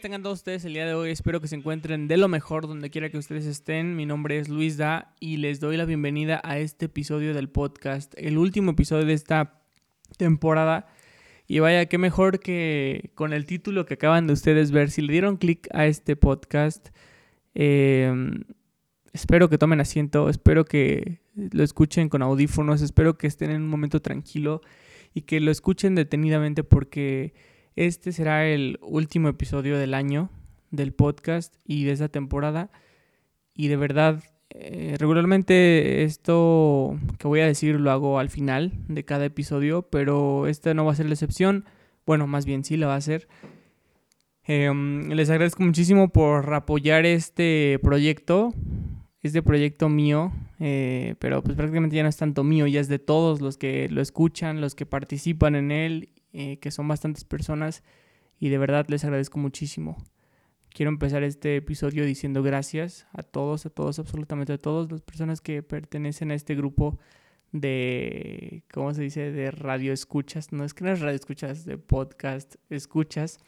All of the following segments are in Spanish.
tengan todos ustedes el día de hoy? Espero que se encuentren de lo mejor donde quiera que ustedes estén. Mi nombre es Luis Da y les doy la bienvenida a este episodio del podcast, el último episodio de esta temporada. Y vaya, qué mejor que con el título que acaban de ustedes ver. Si le dieron clic a este podcast, em, espero que tomen asiento, espero que lo escuchen con audífonos, espero que estén en un momento tranquilo y que lo escuchen detenidamente porque este será el último episodio del año del podcast y de esta temporada. Y de verdad, eh, regularmente esto que voy a decir lo hago al final de cada episodio, pero esta no va a ser la excepción. Bueno, más bien sí la va a ser. Em, les agradezco muchísimo por apoyar este proyecto, este proyecto mío, eh, pero pues prácticamente ya no es tanto mío, ya es de todos los que lo escuchan, los que participan en él eh, que son bastantes personas y de verdad les agradezco muchísimo. Quiero empezar este episodio diciendo gracias a todos, a todos, absolutamente a todos las personas que pertenecen a este grupo de, ¿cómo se dice?, de radio escuchas. No es que no es radio escuchas, de podcast escuchas.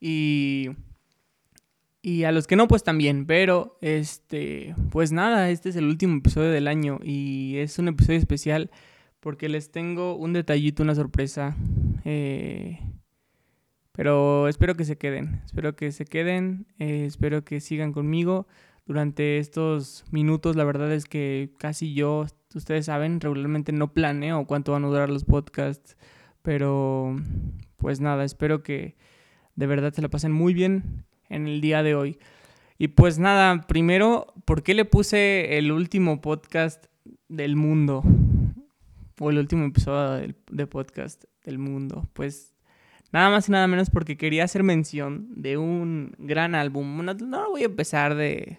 Y, y a los que no, pues también. Pero, este, pues nada, este es el último episodio del año y es un episodio especial porque les tengo un detallito, una sorpresa. Eh, pero espero que se queden, espero que se queden, eh, espero que sigan conmigo durante estos minutos. La verdad es que casi yo, ustedes saben, regularmente no planeo cuánto van a durar los podcasts, pero pues nada, espero que de verdad se la pasen muy bien en el día de hoy. Y pues nada, primero, ¿por qué le puse el último podcast del mundo? o el último episodio de, podcast del mundo. Pues nada más y nada menos porque quería hacer mención de un gran álbum. No, no voy a empezar de,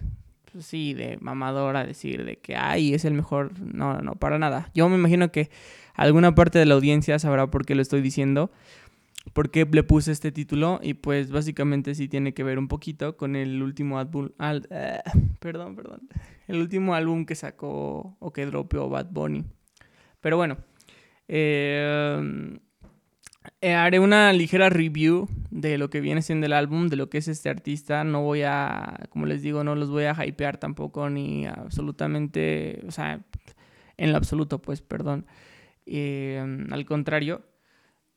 pues sí, de mamador a decir de que, ay, es el mejor. No, no, para nada. Yo me imagino que alguna parte de la audiencia sabrá por qué lo estoy diciendo. Por qué le puse este título. Y pues básicamente sí tiene que ver un poquito con el último álbum. Eh, perdón, perdón. El último álbum que sacó o que dropeó Bad Bunny. Pero bueno, eh, eh, haré una ligera review de lo que viene siendo el álbum, de lo que es este artista. No voy a, como les digo, no los voy a hypear tampoco, ni absolutamente, o sea, en lo absoluto, pues, perdón. Eh, al contrario,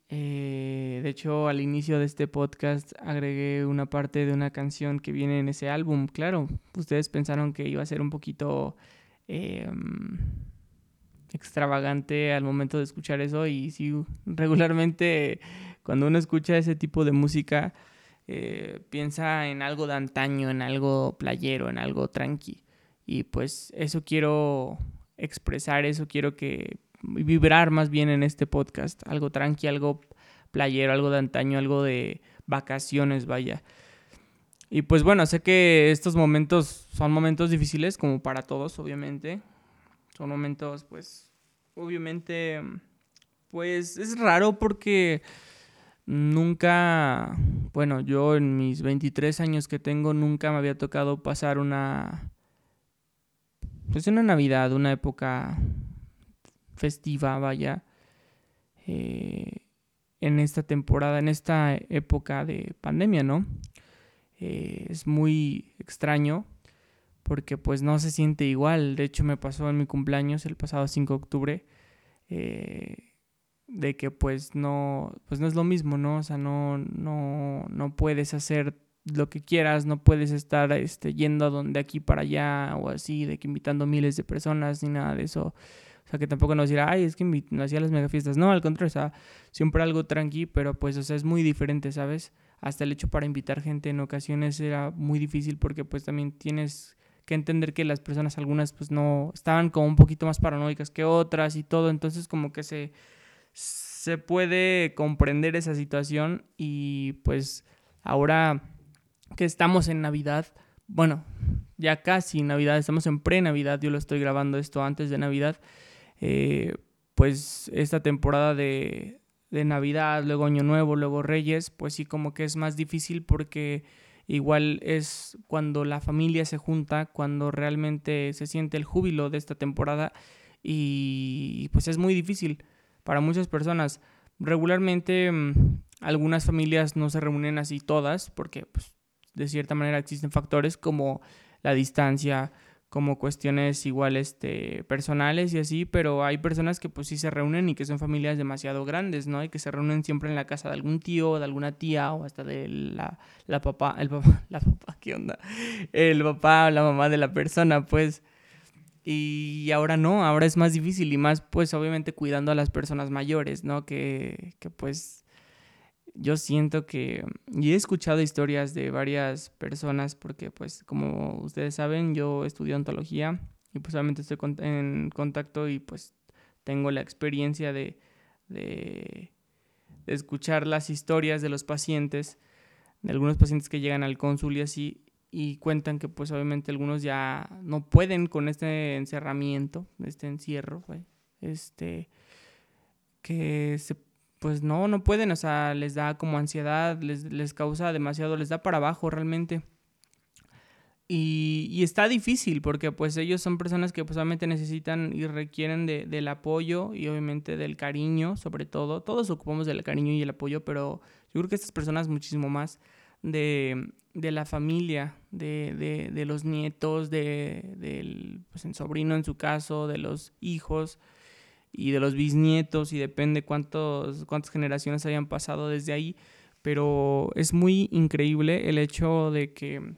de hecho, al inicio de este podcast agregué una parte de una canción que viene en ese álbum. Claro, ustedes pensaron que iba a ser un poquito extravagante al momento de escuchar eso y sí, regularmente cuando uno escucha ese tipo de música eh, piensa en algo de antaño, en algo playero, en algo tranqui. Y pues eso quiero expresar, eso quiero que vibrar más bien en este podcast, algo tranqui, algo playero, algo de antaño, algo de vacaciones, vaya. Y pues bueno, sé que estos momentos son momentos difíciles como para todos, obviamente. Son momentos, pues, obviamente, pues es raro porque nunca, bueno, yo en mis 23 años que tengo, nunca me había tocado pasar una, pues una Navidad, una época festiva, vaya, eh, en esta temporada, en esta época de pandemia, ¿no? Eh, es muy extraño porque pues no se siente igual. De hecho me pasó en mi cumpleaños el pasado 5 de octubre eh, de que pues no, pues no es lo mismo, ¿no? O sea, no, no, no puedes hacer lo que quieras, no puedes estar este, yendo donde aquí para allá o así, de que invitando miles de personas ni nada de eso. O sea, que tampoco nos dirá, ay, es que no hacía las mega fiestas. No, al contrario, o sea, siempre algo tranqui, pero pues, o sea, es muy diferente, ¿sabes? Hasta el hecho para invitar gente en ocasiones era muy difícil porque pues también tienes entender que las personas, algunas, pues no, estaban como un poquito más paranoicas que otras y todo, entonces como que se, se puede comprender esa situación y pues ahora que estamos en Navidad, bueno, ya casi Navidad, estamos en pre-Navidad, yo lo estoy grabando esto antes de Navidad, eh, pues esta temporada de, de Navidad, luego Año Nuevo, luego Reyes, pues sí como que es más difícil porque Igual es cuando la familia se junta, cuando realmente se siente el júbilo de esta temporada y pues es muy difícil para muchas personas. Regularmente mm, algunas familias no se reúnen así todas porque pues de cierta manera existen factores como la distancia, como cuestiones igual este, personales y así, pero hay personas que pues sí se reúnen y que son familias demasiado grandes, ¿no? Y que se reúnen siempre en la casa de algún tío, de alguna tía o hasta de la, la papá, el papá, la papá, ¿qué onda? El papá o la mamá de la persona, pues. Y ahora no, ahora es más difícil y más pues obviamente cuidando a las personas mayores, ¿no? Que, que pues yo siento que, y he escuchado historias de varias personas, porque pues como ustedes saben, yo estudio ontología y pues obviamente estoy en contacto y pues tengo la experiencia de, de, escuchar las historias de los pacientes, de algunos pacientes que llegan al cónsul y así, y cuentan que pues obviamente algunos ya no pueden con este encerramiento, este encierro, este, que se pues no, no pueden, o sea, les da como ansiedad, les, les causa demasiado, les da para abajo realmente. Y, y, está difícil porque pues ellos son personas que pues necesitan y requieren de, del apoyo y obviamente del cariño, sobre todo. Todos ocupamos del cariño y el apoyo, pero yo creo que estas personas muchísimo más de, de la familia, de, de, de los nietos, de, del pues, el sobrino en su caso, de los hijos y de los bisnietos y depende cuántos, cuántas generaciones hayan pasado desde ahí, pero es muy increíble el hecho de que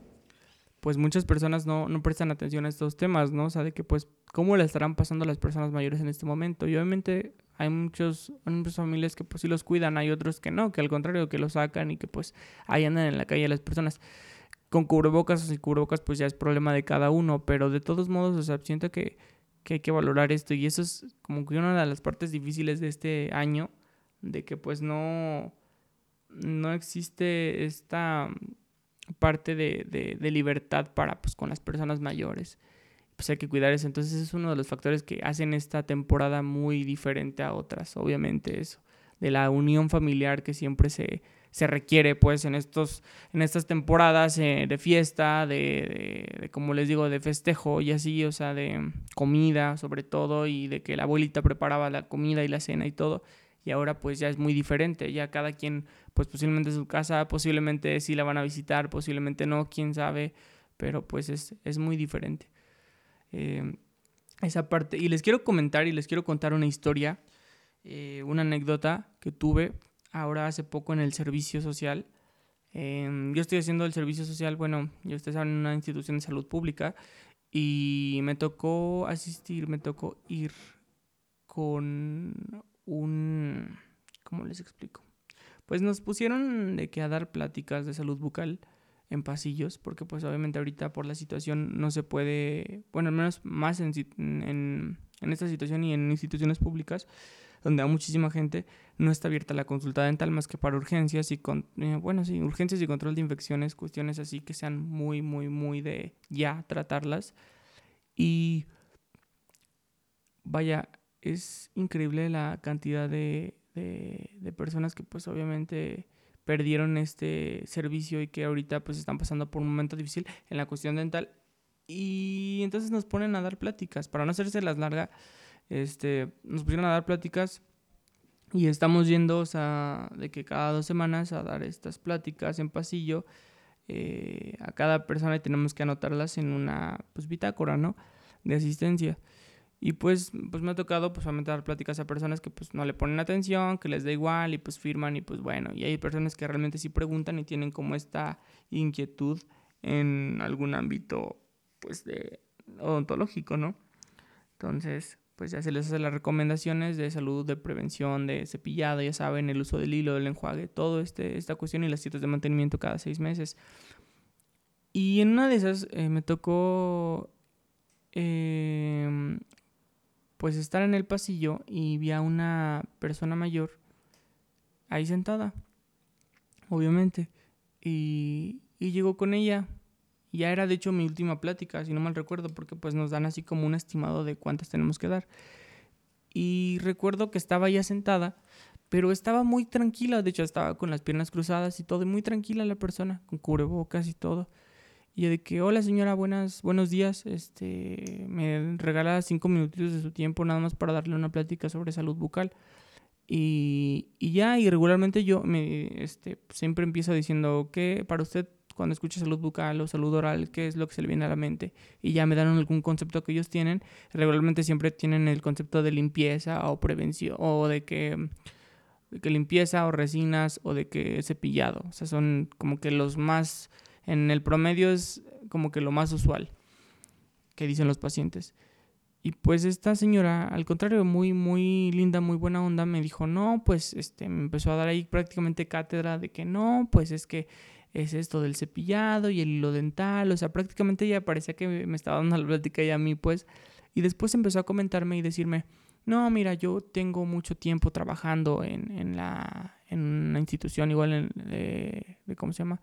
pues muchas personas no, no prestan atención a estos temas, ¿no? O sea, de que pues cómo le estarán pasando a las personas mayores en este momento. Y obviamente hay muchos, muchas familias que pues sí los cuidan, hay otros que no, que al contrario, que los sacan y que pues ahí andan en la calle las personas. Con cubrebocas o sin cubrebocas pues ya es problema de cada uno, pero de todos modos, o sea, siento que que hay que valorar esto. Y eso es como que una de las partes difíciles de este año, de que pues no, no existe esta parte de, de, libertad para pues con las personas mayores. Pues hay que cuidar eso. Entonces es uno de los factores que hacen esta temporada muy diferente a otras, obviamente eso, de la unión familiar que siempre se, se requiere pues en, estos, en estas temporadas eh, de fiesta, de, como les digo, de festejo y así, o sea, de comida sobre todo y de que la abuelita preparaba la comida y la cena y todo. Y ahora pues ya es muy diferente, ya cada quien pues posiblemente en su casa, posiblemente sí la van a visitar, posiblemente no, quién sabe, pero pues es, es muy diferente. Eh, esa parte. Y les quiero comentar y les quiero contar una historia, eh, una anécdota que tuve ahora hace poco en el servicio social. Em, yo estoy haciendo el servicio social, bueno, yo estoy en una institución de salud pública y me tocó asistir, me tocó ir con un... ¿Cómo les explico? Pues nos pusieron de que a dar pláticas de salud bucal en pasillos, porque pues obviamente ahorita por la situación no se puede, bueno, al menos más en, en, en esta situación y en instituciones públicas, donde hay muchísima gente, no está abierta la consulta dental más que para urgencias y con, eh, bueno, sí, urgencias y control de infecciones, cuestiones así que sean muy, muy, muy de ya tratarlas. Y vaya, es increíble la cantidad de, de, de personas que pues obviamente perdieron este servicio y que ahorita pues están pasando por un momento difícil en la cuestión dental y entonces nos ponen a dar pláticas para no hacerse las largas este, nos pusieron a dar pláticas y estamos yendo o sea, de que cada dos semanas a dar estas pláticas en pasillo eh, a cada persona y tenemos que anotarlas en una pues, bitácora, ¿no? De asistencia. Y pues, pues me ha tocado pues dar pláticas a personas que pues no le ponen atención, que les da igual y pues firman y pues bueno. Y hay personas que realmente sí preguntan y tienen como esta inquietud en algún ámbito pues de odontológico, ¿no? Entonces, pues ya se les hace las recomendaciones de salud, de prevención, de cepillado, ya saben, el uso del hilo, del enjuague, todo este, esta cuestión y las citas de mantenimiento cada seis meses. Y en una de esas eh, me tocó em, pues estar en el pasillo y vi a una persona mayor ahí sentada, obviamente, y, y llegó con ella ya era de hecho mi última plática, si no mal recuerdo, porque pues nos dan así como un estimado de cuántas tenemos que dar. Y recuerdo que estaba ya sentada, pero estaba muy tranquila, de hecho estaba con las piernas cruzadas y todo, muy tranquila la persona, con cubrebocas y todo. Y yo de que, hola señora, buenas, buenos días, este, me regala cinco minutitos de su tiempo nada más para darle una plática sobre salud bucal. Y, y ya, y regularmente yo me, este, siempre empiezo diciendo, ¿qué, para usted cuando escuchas salud bucal o salud oral, qué es lo que se le viene a la mente. Y ya me dan algún concepto que ellos tienen. Regularmente siempre tienen el concepto de limpieza o prevención, o de que, que limpieza o resinas o de que cepillado. O sea, son como que los más, en el promedio es como que lo más usual que dicen los pacientes. Y pues esta señora, al contrario, muy, muy linda, muy buena onda, me dijo, no, pues este, me empezó a dar ahí prácticamente cátedra de que no, pues es que es esto del cepillado y el hilo dental, o sea, prácticamente ella parecía que me estaba dando la plática y a mí, pues, y después empezó a comentarme y decirme, no, mira, yo tengo mucho tiempo trabajando en, en, la, en una institución igual en, de, ¿cómo se llama?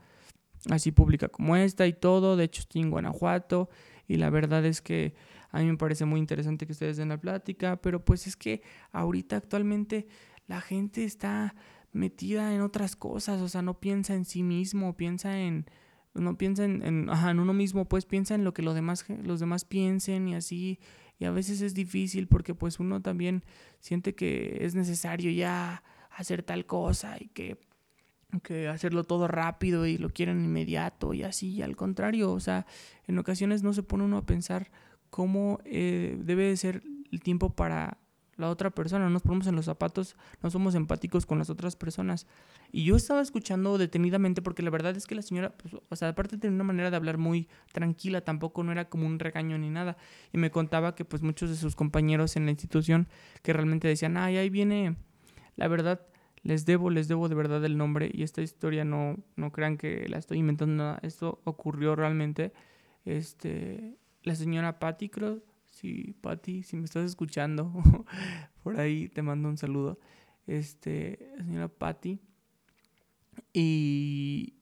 Así pública como esta y todo, de hecho estoy en Guanajuato y la verdad es que a mí me parece muy interesante que ustedes den la plática, pero pues es que ahorita actualmente la gente está metida en otras cosas, o sea, no piensa en sí mismo, piensa en no piensa en, en, ajá, en uno mismo, pues piensa en lo que los demás, los demás piensen y así, y a veces es difícil porque pues uno también siente que es necesario ya hacer tal cosa y que, que hacerlo todo rápido y lo quieren inmediato y así, y al contrario, o sea, en ocasiones no se pone uno a pensar cómo eh, debe ser el tiempo para la otra persona, nos ponemos en los zapatos, no somos empáticos con las otras personas. Y yo estaba escuchando detenidamente porque la verdad es que la señora, pues, o sea, aparte de una manera de hablar muy tranquila, tampoco no era como un regaño ni nada. Y me contaba que pues muchos de sus compañeros en la institución que realmente decían, ay, ahí viene, la verdad, les debo, les debo de verdad el nombre y esta historia no, no crean que la estoy inventando nada, esto ocurrió realmente. Este, la señora Patty, creo. Sí, Patty, si me estás escuchando, por ahí te mando un saludo. Este, señora Patty. Y,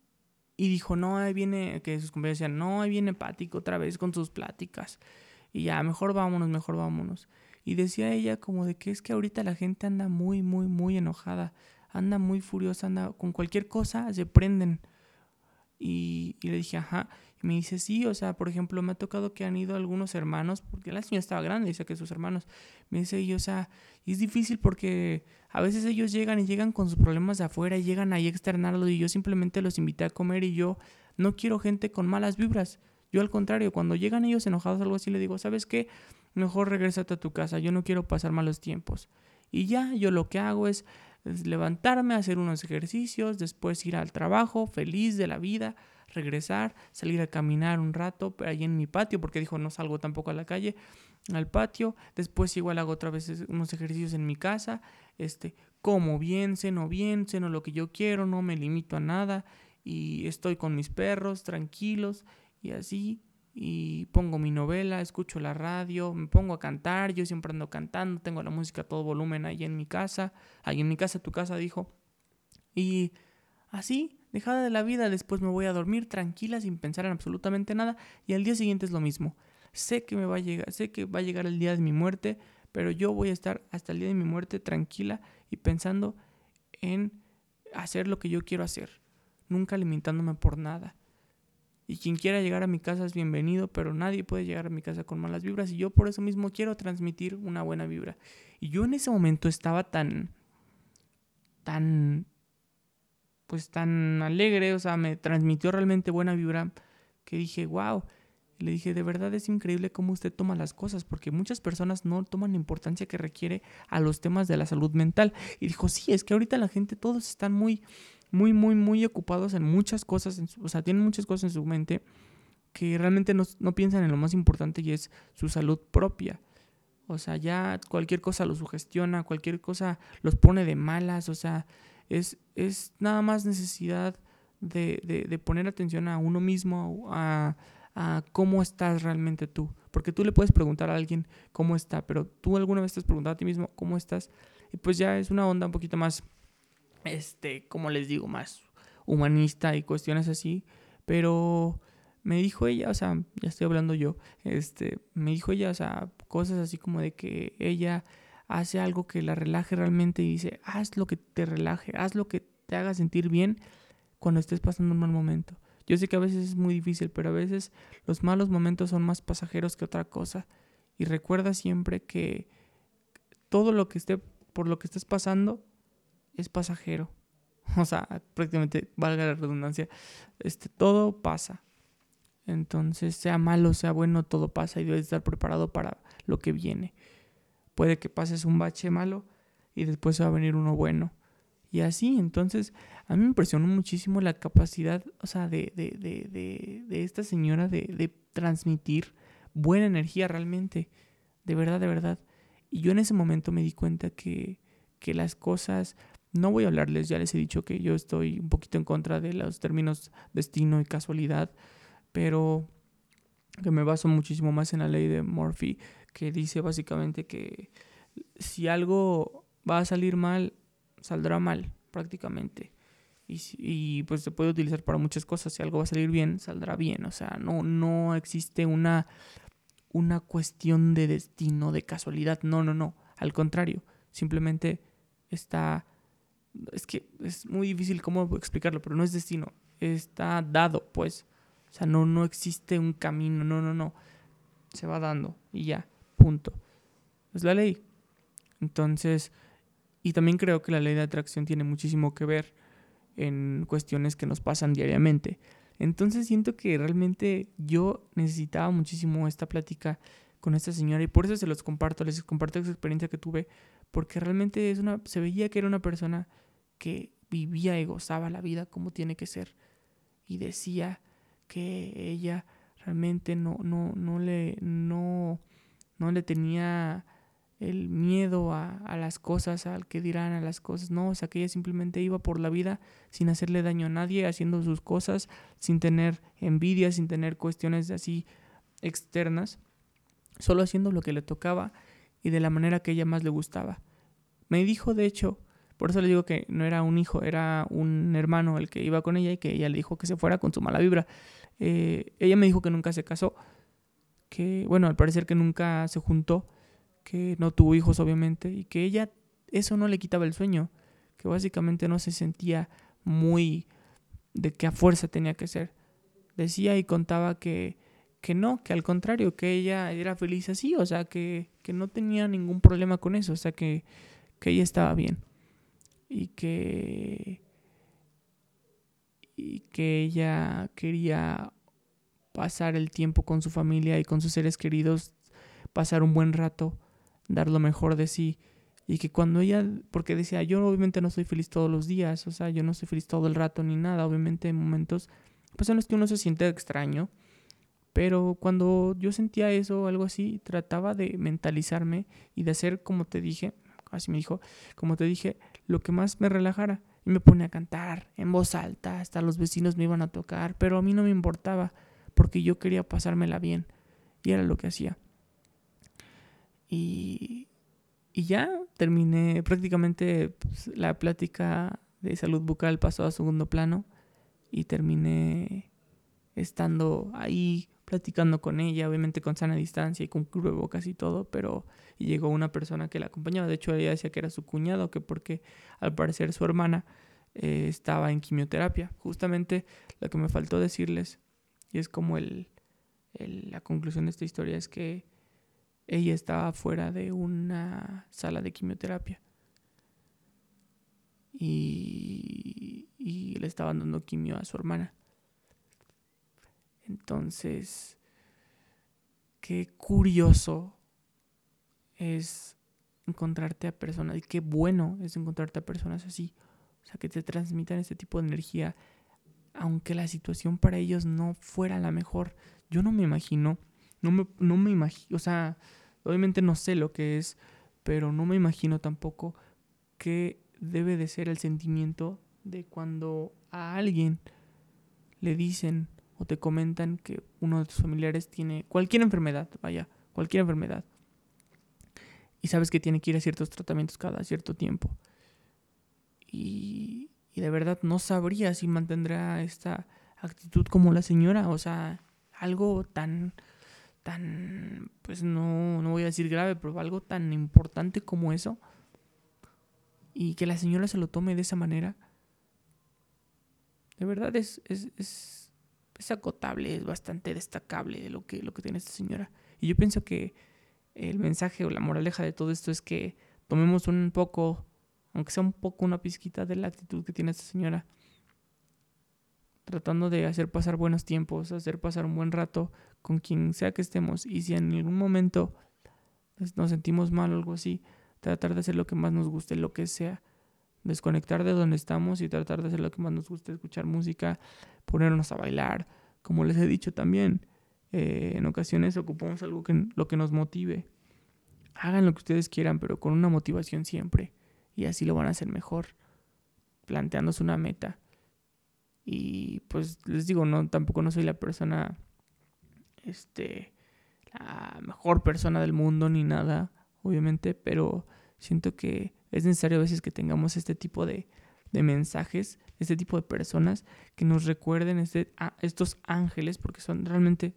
y dijo, no, ahí viene, que sus compañeros decían, no, ahí viene Patty otra vez con sus pláticas. Y ya, mejor vámonos, mejor vámonos. Y decía ella como de que es que ahorita la gente anda muy, muy, muy enojada. Anda muy furiosa, anda con cualquier cosa, se prenden. Y, y le dije, ajá. Y me dice, sí, o sea, por ejemplo, me ha tocado que han ido algunos hermanos, porque la señora estaba grande, dice que sus hermanos. Me dice, y o sea, es difícil porque a veces ellos llegan y llegan con sus problemas de afuera y llegan ahí a externarlo y yo simplemente los invité a comer y yo no quiero gente con malas vibras. Yo al contrario, cuando llegan ellos enojados o algo así, le digo, ¿sabes qué? Mejor regrésate a tu casa, yo no quiero pasar malos tiempos. Y ya, yo lo que hago es levantarme, hacer unos ejercicios, después ir al trabajo, feliz de la vida, regresar, salir a caminar un rato ahí en mi patio, porque dijo no salgo tampoco a la calle, al patio, después igual hago otra vez unos ejercicios en mi casa, este, como bien, ceno bien, ceno lo que yo quiero, no me limito a nada y estoy con mis perros tranquilos y así y pongo mi novela, escucho la radio, me pongo a cantar, yo siempre ando cantando, tengo la música a todo volumen ahí en mi casa, ahí en mi casa, tu casa, dijo. Y así, dejada de la vida, después me voy a dormir tranquila sin pensar en absolutamente nada y al día siguiente es lo mismo. Sé que me va a llegar, sé que va a llegar el día de mi muerte, pero yo voy a estar hasta el día de mi muerte tranquila y pensando en hacer lo que yo quiero hacer, nunca limitándome por nada. Y quien quiera llegar a mi casa es bienvenido, pero nadie puede llegar a mi casa con malas vibras y yo por eso mismo quiero transmitir una buena vibra. Y yo en ese momento estaba tan tan pues tan alegre, o sea, me transmitió realmente buena vibra que dije, wow. Le dije, de verdad es increíble cómo usted toma las cosas, porque muchas personas no toman la importancia que requiere a los temas de la salud mental. Y dijo, sí, es que ahorita la gente, todos están muy, muy, muy, muy ocupados en muchas cosas, o sea, tienen muchas cosas en su mente que realmente no, no piensan en lo más importante y es su salud propia. O sea, ya cualquier cosa los sugestiona, cualquier cosa los pone de malas, o sea, es, es nada más necesidad de, de, poner atención a uno mismo, a, a, cómo estás realmente tú. Porque tú le puedes preguntar a alguien cómo está, pero tú alguna vez te has preguntado a ti mismo cómo estás. Y pues ya es una onda un poquito más, este, como les digo, más humanista y cuestiones así. Pero me dijo ella, o sea, ya estoy hablando yo, este, me dijo ella, o sea, cosas así como de que ella hace algo que la relaje realmente y dice, haz lo que te relaje, haz lo que te haga sentir bien cuando estés pasando un mal momento. Yo sé que a veces es muy difícil, pero a veces los malos momentos son más pasajeros que otra cosa. Y recuerda siempre que todo lo que esté, por lo que estés pasando, es pasajero. O sea, prácticamente, valga la redundancia, este, todo pasa. Entonces, sea malo, sea bueno, todo pasa y debes estar preparado para lo que viene. Puede que pases un bache malo y después va a venir uno bueno. Y así, entonces, a mí me impresionó muchísimo la capacidad, o sea, de, de, de, de esta señora de, transmitir buena energía realmente. De verdad, de verdad. Y yo en ese momento me di cuenta que, que las cosas, no voy a hablarles, ya les he dicho que yo estoy un poquito en contra de los términos destino y casualidad, pero que me baso muchísimo más en la ley de Murphy, que dice básicamente que si algo va a salir mal, saldrá mal prácticamente. Y, y, pues se puede utilizar para muchas cosas. Si algo va a salir bien, saldrá bien. O sea, no, no existe una, una cuestión de destino, de casualidad. No, no, no. Al contrario, simplemente está... Es que es muy difícil cómo explicarlo, pero no es destino. Está dado, pues. O sea, no, no existe un camino. No, no, no. Se va dando y ya. Punto. Es la ley. Entonces, y también creo que la ley de atracción tiene muchísimo que ver en cuestiones que nos pasan diariamente. Entonces siento que realmente yo necesitaba muchísimo esta plática con esta señora y por eso se los comparto, les comparto esa experiencia que tuve, porque realmente es una, se veía que era una persona que vivía y gozaba la vida como tiene que ser y decía que ella realmente no, no, no le, no, no le tenía el miedo a, las cosas, al que dirán a las cosas, no, o sea que ella simplemente iba por la vida sin hacerle daño a nadie, haciendo sus cosas, sin tener envidia, sin tener cuestiones así externas, solo haciendo lo que le tocaba y de la manera que ella más le gustaba. Me dijo, de hecho, por eso le digo que no era un hijo, era un hermano el que iba con ella y que ella le dijo que se fuera con su mala vibra. Eh, ella me dijo que nunca se casó, que, bueno, al parecer que nunca se juntó que no tuvo hijos obviamente y que ella eso no le quitaba el sueño, que básicamente no se sentía muy de que a fuerza tenía que ser. Decía y contaba que, que no, que al contrario, que ella era feliz así, o sea, que, que no tenía ningún problema con eso, o sea, que, que ella estaba bien y que, y que ella quería pasar el tiempo con su familia y con sus seres queridos, pasar un buen rato dar lo mejor de sí. Y que cuando ella, porque decía, yo obviamente no soy feliz todos los días, o sea, yo no soy feliz todo el rato ni nada, obviamente en momentos, pues en los que uno se siente extraño, pero cuando yo sentía eso o algo así, trataba de mentalizarme y de hacer, como te dije, así me dijo, como te dije, lo que más me relajara. Y me pone a cantar en voz alta, hasta los vecinos me iban a tocar, pero a mí no me importaba, porque yo quería pasármela bien. Y era lo que hacía. Y, ya terminé prácticamente pues, la plática de salud bucal pasó a segundo plano y terminé estando ahí platicando con ella, obviamente con sana distancia y con cubrebocas y todo, pero llegó una persona que la acompañaba, de hecho ella decía que era su cuñado, que porque al parecer su hermana eh, estaba en quimioterapia. Justamente lo que me faltó decirles, y es como el, la conclusión de esta historia, es que ella estaba fuera de una sala de quimioterapia. Y, le estaban dando quimio a su hermana. Entonces, qué curioso es encontrarte a personas, y qué bueno es encontrarte a personas así, o sea, que te transmitan este tipo de energía, aunque la situación para ellos no fuera la mejor. Yo no me imagino, no me, no me imagino, o sea, Obviamente no sé lo que es, pero no me imagino tampoco qué debe de ser el sentimiento de cuando a alguien le dicen o te comentan que uno de tus familiares tiene cualquier enfermedad, vaya, cualquier enfermedad. Y sabes que tiene que ir a ciertos tratamientos cada cierto tiempo. Y, y de verdad no sabría si mantendrá esta actitud como la señora, o sea, algo tan tan, pues no, no voy a decir grave, pero algo tan importante como eso, y que la señora se lo tome de esa manera, de verdad es, es, es, es acotable, es bastante destacable lo que, lo que tiene esta señora. Y yo pienso que el mensaje o la moraleja de todo esto es que tomemos un poco, aunque sea un poco una pizquita de la actitud que tiene esta señora. Tratando de hacer pasar buenos tiempos, hacer pasar un buen rato con quien sea que estemos. Y si en algún momento nos sentimos mal o algo así, tratar de hacer lo que más nos guste, lo que sea. Desconectar de donde estamos y tratar de hacer lo que más nos guste, escuchar música, ponernos a bailar. Como les he dicho también, eh, en ocasiones ocupamos algo que lo que nos motive. Hagan lo que ustedes quieran, pero con una motivación siempre. Y así lo van a hacer mejor. Planteándose una meta. Y pues les digo, no, tampoco no soy la persona, este, la mejor persona del mundo ni nada, obviamente, pero siento que es necesario a veces que tengamos este tipo de, de mensajes, este tipo de personas que nos recuerden este, a estos ángeles, porque son realmente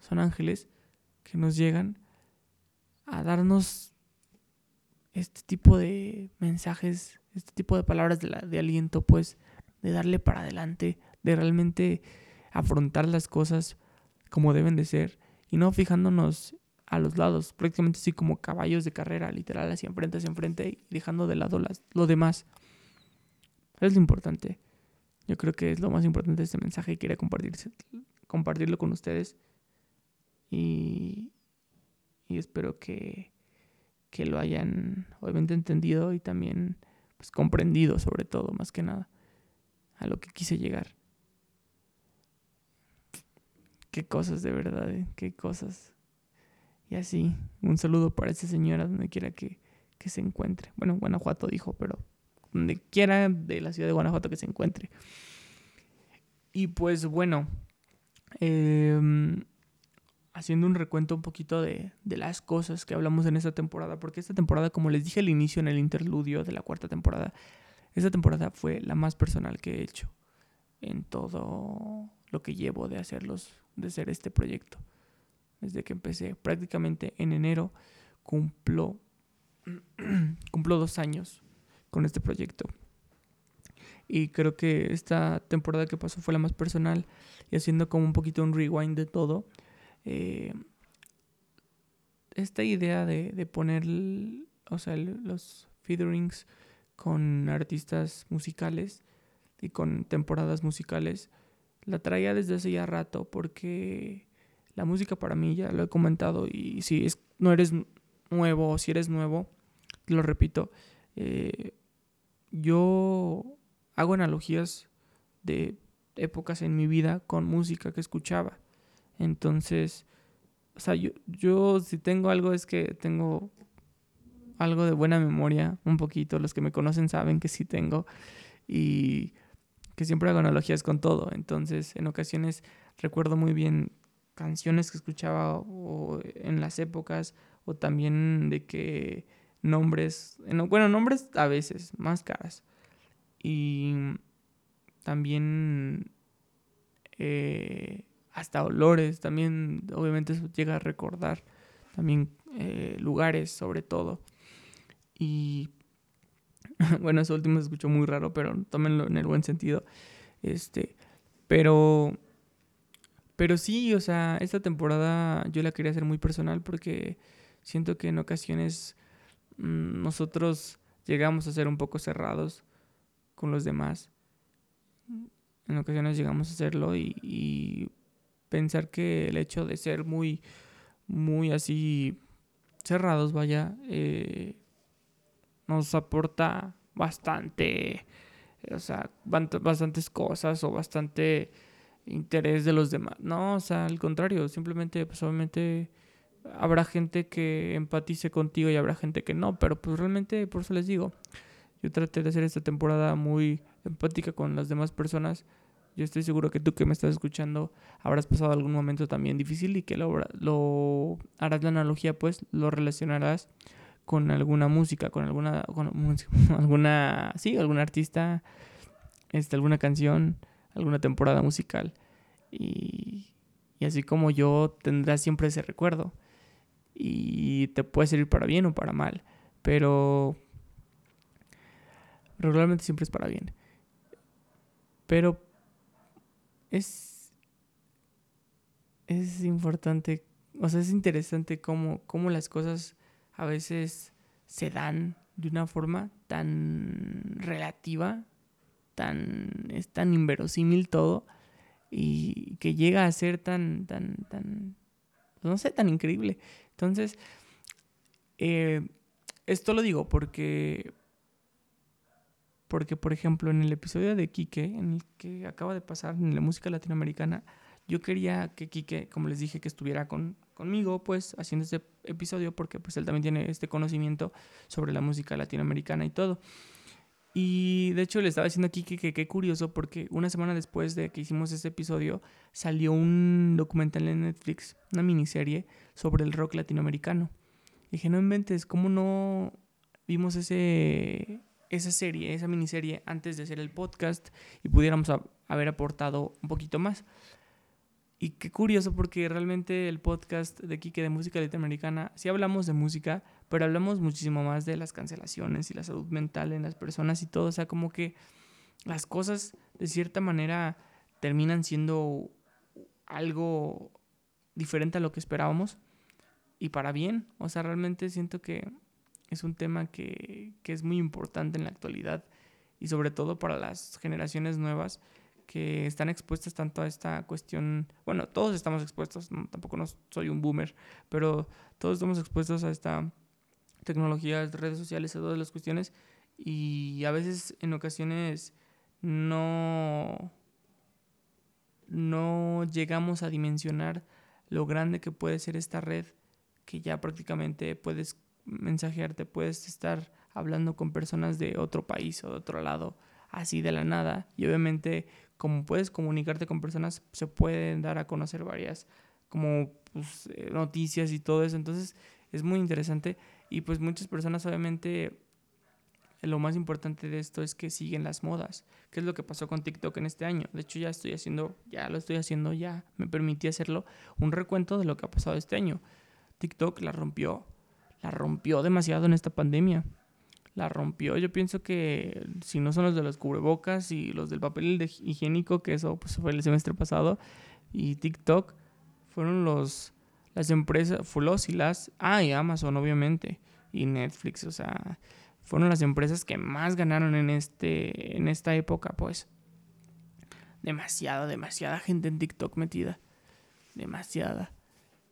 son ángeles que nos llegan a darnos este tipo de mensajes, este tipo de palabras de, de aliento, pues, de darle para adelante, de realmente afrontar las cosas como deben de ser y no fijándonos a los lados, prácticamente así como caballos de carrera, literal, hacia enfrente, hacia enfrente y dejando de lado las, lo demás. Es lo importante. Yo creo que es lo más importante de este mensaje y quería compartirlo con ustedes. Y, y espero que, que lo hayan obviamente entendido y también pues comprendido sobre todo, más que nada, a lo que quise llegar. Qué cosas de verdad, ¿eh? qué cosas. Y así, un saludo para esa señora donde quiera que, que se encuentre. Bueno, Guanajuato dijo, pero donde quiera de la ciudad de Guanajuato que se encuentre. Y pues bueno, eh, haciendo un recuento un poquito de, de, las cosas que hablamos en esta temporada, porque esta temporada, como les dije al inicio en el interludio de la cuarta temporada, esta temporada fue la más personal que he hecho en todo lo que llevo de hacerlos, de hacer este proyecto. Desde que empecé, prácticamente en enero, cumplo, cumplo dos años con este proyecto. Y creo que esta temporada que pasó fue la más personal y haciendo como un poquito un rewind de todo eh, esta idea de, de poner o sea, los featurings con artistas musicales y con temporadas musicales la traía desde hace ya rato porque la música para mí ya lo he comentado y si es, no eres nuevo o si eres nuevo, lo repito, eh, yo hago analogías de épocas en mi vida con música que escuchaba. Entonces, o sea, yo, yo si tengo algo es que tengo algo de buena memoria, un poquito. Los que me conocen saben que sí tengo. Y que siempre hago analogías con todo. Entonces, en ocasiones recuerdo muy bien canciones que escuchaba en las épocas o también de que nombres, bueno, nombres a veces, más caras. Y también eh, hasta olores, también obviamente eso llega a recordar, también eh, lugares sobre todo. Y bueno, eso último se escuchó muy raro, pero tómenlo en el buen sentido. Este, pero pero sí, o sea, esta temporada yo la quería hacer muy personal porque siento que en ocasiones mm, nosotros llegamos a ser un poco cerrados con los demás. En ocasiones llegamos a hacerlo y pensar que el hecho de ser muy, muy así cerrados, vaya, eh, nos aporta bastante, o sea, bastantes cosas o bastante interés de los demás. No, o sea, al contrario, simplemente, pues obviamente habrá gente que empatice contigo y habrá gente que no, pero pues realmente, por eso les digo, yo traté de hacer esta temporada muy empática con las demás personas yo estoy seguro que tú que me estás escuchando habrás pasado algún momento también difícil y que lo, harás la analogía, pues lo relacionarás con alguna música, con alguna, alguna, sí, algún artista, este, alguna canción, alguna temporada musical. Y, y así como yo tendrás siempre ese recuerdo. Y te puede servir para bien o para mal. Pero regularmente siempre es para bien. Pero es, es importante, o sea, es interesante cómo, cómo las cosas a veces se dan de una forma tan relativa, tan, es tan inverosímil todo y que llega a ser tan, tan, tan, no sé, tan increíble. Entonces, eh, esto lo digo porque, porque, por ejemplo, en el episodio de Quique, en el que acaba de pasar en la música latinoamericana, yo quería que Quique, como les dije, que estuviera con, conmigo, pues, haciendo este episodio, porque pues él también tiene este conocimiento sobre la música latinoamericana y todo. Y de hecho le estaba diciendo aquí que qué curioso porque una semana después de que hicimos este episodio salió un documental en Netflix, una miniserie sobre el rock latinoamericano. Y dije, no inventes, ¿cómo no vimos ese, esa serie, esa miniserie antes de hacer el podcast y pudiéramos haber aportado un poquito más? Y qué curioso porque realmente el podcast de Kike de música latinoamericana, sí hablamos de música, pero hablamos muchísimo más de las cancelaciones y la salud mental en las personas y todo. O sea, como que las cosas de cierta manera terminan siendo algo diferente a lo que esperábamos y para bien. O sea, realmente siento que es un tema que, que es muy importante en la actualidad y sobre todo para las generaciones nuevas que están expuestas tanto a esta cuestión, bueno, todos estamos expuestos, tampoco no soy un boomer, pero todos estamos expuestos a esta tecnología, redes sociales, a todas las cuestiones y a veces en ocasiones no no llegamos a dimensionar lo grande que puede ser esta red que ya prácticamente puedes mensajearte, puedes estar hablando con personas de otro país o de otro lado así de la nada y obviamente como puedes comunicarte con personas, se pueden dar a conocer varias como pues, eh, noticias y todo eso. Entonces es muy interesante y pues muchas personas obviamente lo más importante de esto es que siguen las modas. ¿Qué es lo que pasó con TikTok en este año? De hecho ya estoy haciendo, ya lo estoy haciendo, ya me permití hacerlo, un recuento de lo que ha pasado este año. TikTok la rompió, la rompió demasiado en esta pandemia la rompió. Yo pienso que si no son los de los cubrebocas y los del papel higiénico, que eso pues, fue el semestre pasado, y TikTok, fueron los las empresas, Fulos y las, ah, y Amazon obviamente, y Netflix, o sea, fueron las empresas que más ganaron en este en esta época, pues. Demasiada, demasiada gente en TikTok metida. Demasiada.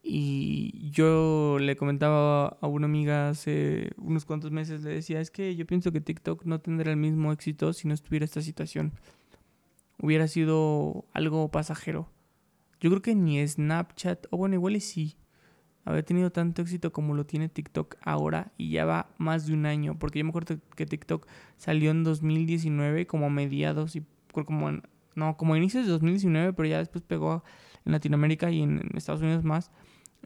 Y yo le comentaba a una amiga hace unos cuantos meses, le decía, es que yo pienso que TikTok no tendrá el mismo éxito si no estuviera esta situación. Hubiera sido algo pasajero. Yo creo que ni Snapchat, o bueno, igual y sí, haber tenido tanto éxito como lo tiene TikTok ahora y ya va más de un año, porque yo me acuerdo que TikTok salió en 2019 como a mediados y como no, como a inicios de 2019, pero ya después pegó en Latinoamérica y en Estados Unidos más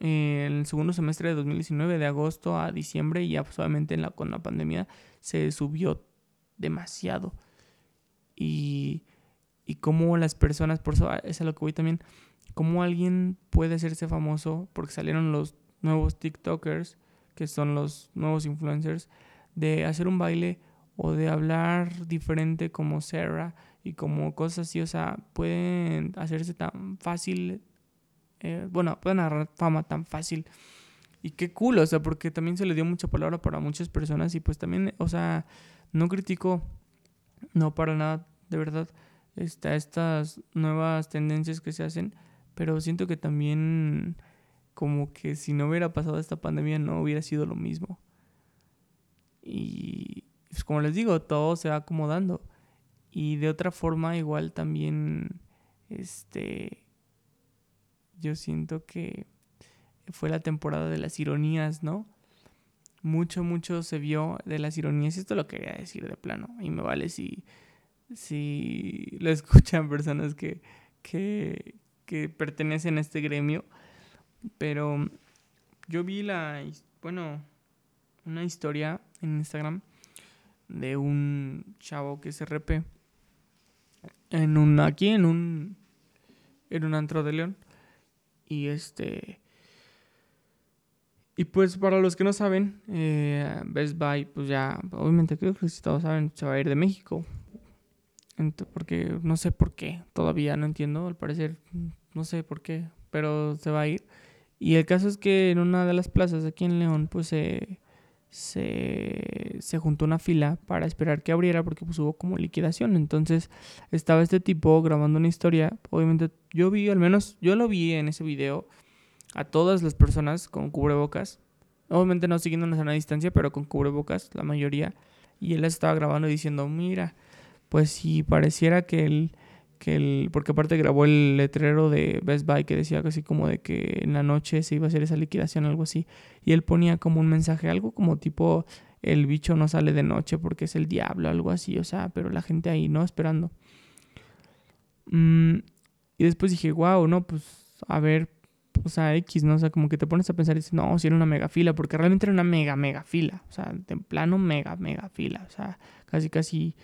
el segundo semestre de 2019, de agosto a diciembre, y ya pues, en la, con la pandemia se subió demasiado. Y, y cómo las personas, por eso es a lo que voy también, cómo alguien puede hacerse famoso porque salieron los nuevos TikTokers, que son los nuevos influencers, de hacer un baile o de hablar diferente como Sarah y como cosas así, o sea, pueden hacerse tan fácil eh, bueno, pueden agarrar fama tan fácil. Y qué cool, o sea, porque también se le dio mucha palabra para muchas personas y pues también, o sea, no critico, no para nada, de verdad, está estas nuevas tendencias que se hacen, pero siento que también como que si no hubiera pasado esta pandemia no hubiera sido lo mismo. Y pues como les digo, todo se va acomodando. Y de otra forma igual también, este, yo siento que fue la temporada de las ironías, ¿no? Mucho, mucho se vio de las ironías. Esto lo quería decir de plano. Y me vale si, si lo escuchan personas que, que, que pertenecen a este gremio. Pero yo vi la, bueno, una historia en Instagram de un chavo que se repe en un, aquí en un, en un antro de León y este. Y pues para los que no saben, eh, Best Buy, pues ya, obviamente creo que si todos saben, se va a ir de México. porque no sé por qué, todavía no entiendo, al parecer, no sé por qué, pero se va a ir. Y el caso es que en una de las plazas aquí en León, pues se, se juntó una fila para esperar que abriera porque pues hubo como liquidación. Entonces estaba este tipo grabando una historia. Obviamente yo vi, al menos yo lo vi en ese video, a todas las personas con cubrebocas. Obviamente no siguiendo a distancia, pero con cubrebocas, la mayoría. Y él estaba grabando diciendo, mira, pues si pareciera que el porque aparte grabó el letrero de Best Buy que decía así como de que en la noche se iba a hacer esa liquidación, algo así, y él ponía como un mensaje, algo como tipo el bicho no sale de noche porque es el diablo, algo así, o sea, pero la gente ahí, ¿no? Esperando. Mm, y después dije, wow, no, pues a ver, o sea, X, ¿no? O sea, como que te pones a pensar y dices, no, si era una mega fila, porque realmente era una mega, mega fila, o sea, en plano mega, mega fila, o sea, casi, casi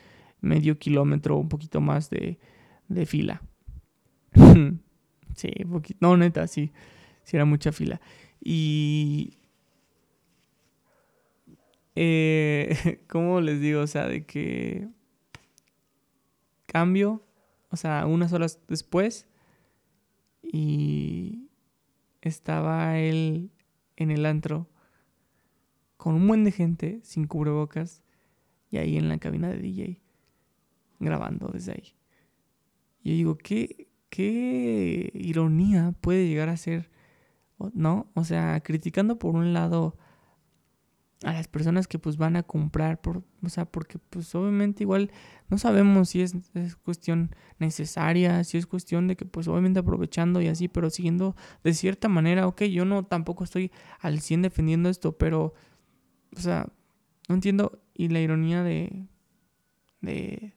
medio kilómetro, un poquito más de, de fila. sí, poquito. No, neta, sí. Sí era mucha fila. Y... Eh, ¿Cómo les digo? O sea, de que... Cambio. O sea, unas horas después. Y... Estaba él en el antro. Con un buen de gente, sin cubrebocas. Y ahí en la cabina de DJ. Grabando desde ahí. Yo digo, ¿qué, qué ironía puede llegar a ser, ¿no? O sea, criticando por un lado a las personas que pues van a comprar, por, o sea, porque pues obviamente igual no sabemos si es, es, cuestión necesaria, si es cuestión de que pues obviamente aprovechando y así, pero siguiendo de cierta manera, ok, yo no tampoco estoy al 100 defendiendo esto, pero, o sea, no entiendo y la ironía de, de,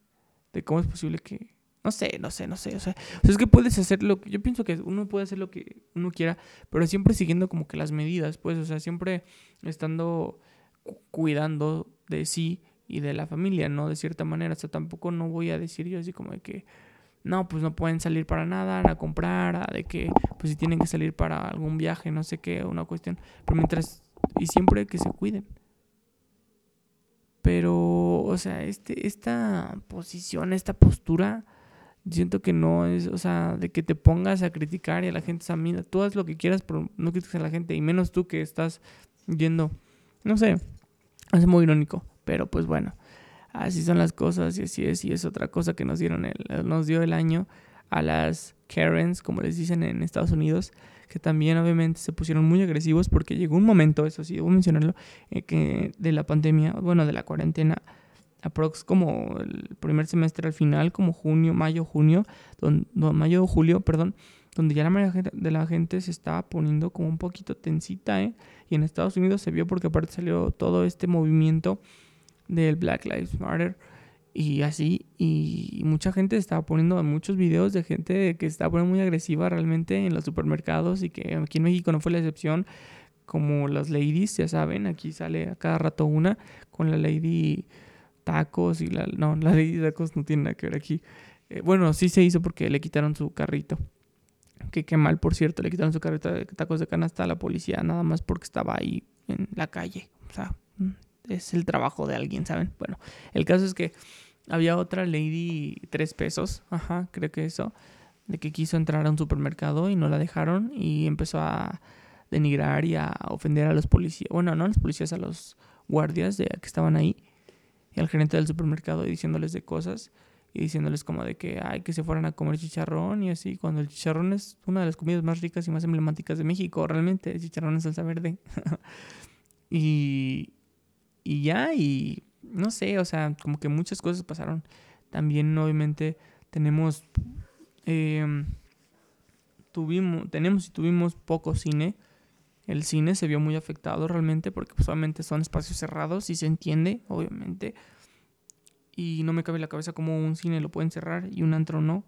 de cómo es posible que, no sé, no sé, no sé. O sea, es que puedes hacer lo que. Yo pienso que uno puede hacer lo que uno quiera, pero siempre siguiendo como que las medidas, pues. O sea, siempre estando cuidando de sí y de la familia, ¿no? De cierta manera. O sea, tampoco no voy a decir yo así como de que. No, pues no pueden salir para nada, a comprar, de que, pues si tienen que salir para algún viaje, no sé qué, una cuestión. Pero mientras. Y siempre que se cuiden. Pero, o sea, este, esta posición, esta postura siento que no es, o sea, de que te pongas a criticar y a la gente, o sea, tú haz lo que quieras, pero no critiques a la gente, y menos tú que estás yendo, no sé, es muy irónico, pero pues bueno, así son las cosas y así es, y es otra cosa que nos dieron, el, nos dio el año a las Karens, como les dicen en Estados Unidos, que también obviamente se pusieron muy agresivos porque llegó un momento, eso sí, debo mencionarlo, eh, que de la pandemia, bueno, de la cuarentena, aprox como el primer semestre al final, como junio, mayo, junio, don, mayo, julio, perdón, donde ya la mayoría de la gente se estaba poniendo como un poquito tensita, ¿eh? Y en Estados Unidos se vio porque aparte salió todo este movimiento del Black Lives Matter y así, y mucha gente estaba poniendo muchos videos de gente que estaba poniendo muy agresiva realmente en los supermercados y que aquí en México no fue la excepción, como las ladies, ya saben, aquí sale a cada rato una con la lady tacos y la... No, la de tacos no tiene nada que ver aquí. Eh, bueno, sí se hizo porque le quitaron su carrito. Que qué mal, por cierto, le quitaron su carrito de tacos de canasta a la policía, nada más porque estaba ahí en la calle. O sea, mm, es el trabajo de alguien, ¿saben? Bueno, el caso es que había otra lady tres pesos, ajá, creo que eso, de que quiso entrar a un supermercado y no la dejaron y empezó a denigrar y a ofender a los policías, bueno, no a los policías, a los guardias de que estaban ahí y al gerente del supermercado diciéndoles de cosas y diciéndoles como de que hay que se fueran a comer chicharrón y así, cuando el chicharrón es una de las comidas más ricas y más emblemáticas de México, realmente, el chicharrón en salsa verde. y, y ya, y no sé, o sea, como que muchas cosas pasaron. También, obviamente, tenemos, em, tuvimos, tenemos y tuvimos poco cine el cine se vio muy afectado realmente porque pues, obviamente son espacios cerrados y se entiende, obviamente. Y no me cabe la cabeza cómo un cine lo pueden cerrar y un antro no.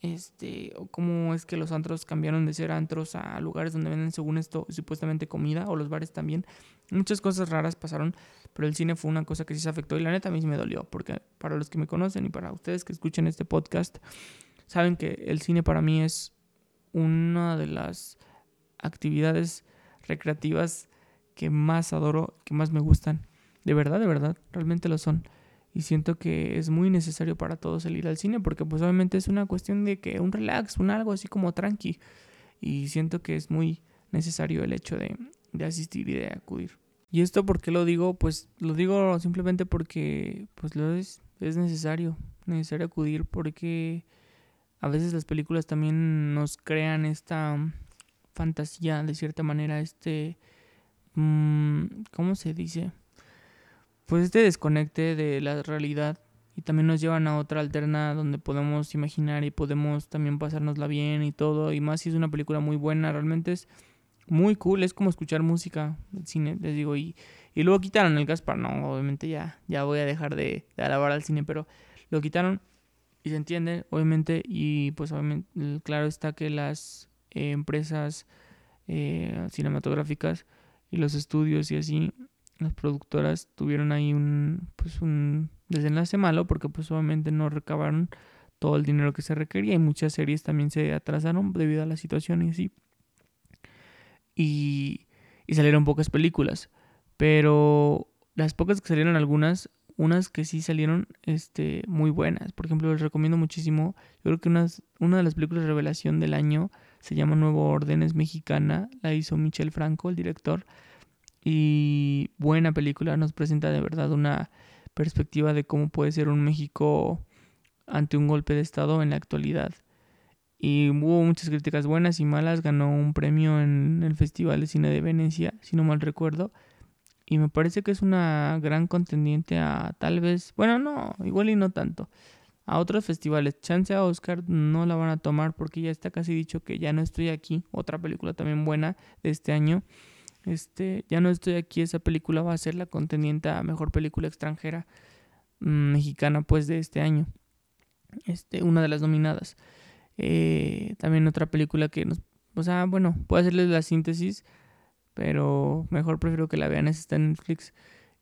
Este, o cómo es que los antros cambiaron de ser antros a lugares donde venden según esto supuestamente comida o los bares también. Muchas cosas raras pasaron, pero el cine fue una cosa que sí se afectó y la neta a mí sí me dolió, porque para los que me conocen y para ustedes que escuchen este podcast, saben que el cine para mí es una de las actividades recreativas que más adoro, que más me gustan. De verdad, de verdad, realmente lo son. Y siento que es muy necesario para todos el ir al cine porque pues obviamente es una cuestión de que un relax, un algo así como tranqui. Y siento que es muy necesario el hecho de, de asistir y de acudir. ¿Y esto por qué lo digo? Pues lo digo simplemente porque pues lo es, es necesario, necesario acudir porque a veces las películas también nos crean esta fantasía de cierta manera, este, mm, ¿cómo se dice? Pues este desconecte de la realidad y también nos llevan a otra alterna donde podemos imaginar y podemos también pasárnosla bien y todo, y más si es una película muy buena, realmente es muy cool, es como escuchar música del cine, les digo, y, y luego quitaron el Gaspar, no, obviamente ya, ya voy a dejar de, de alabar al cine, pero lo quitaron y se entiende, obviamente, y pues obviamente, claro está que las eh, empresas eh, cinematográficas y los estudios y así, las productoras tuvieron ahí un, pues un desenlace malo porque pues obviamente no recabaron todo el dinero que se requería y muchas series también se atrasaron debido a la situación y así. Y, y salieron pocas películas, pero las pocas que salieron algunas unas que sí salieron este, muy buenas. Por ejemplo, les recomiendo muchísimo. Yo creo que unas, una de las películas de revelación del año se llama Nuevo Orden, es mexicana. La hizo Michel Franco, el director. Y buena película, nos presenta de verdad una perspectiva de cómo puede ser un México ante un golpe de Estado en la actualidad. Y hubo muchas críticas buenas y malas. Ganó un premio en el Festival de Cine de Venecia, si no mal recuerdo. Y me parece que es una gran contendiente a tal vez, bueno, no, igual y no tanto, a otros festivales. Chance a Oscar no la van a tomar porque ya está casi dicho que ya no estoy aquí. Otra película también buena de este año. Este, ya no estoy aquí, esa película va a ser la contendiente a mejor película extranjera mm, mexicana pues de este año. Este, una de las nominadas. Eh, también otra película que nos, o sea, bueno, puedo hacerles la síntesis pero mejor prefiero que la vean, esa está en Netflix.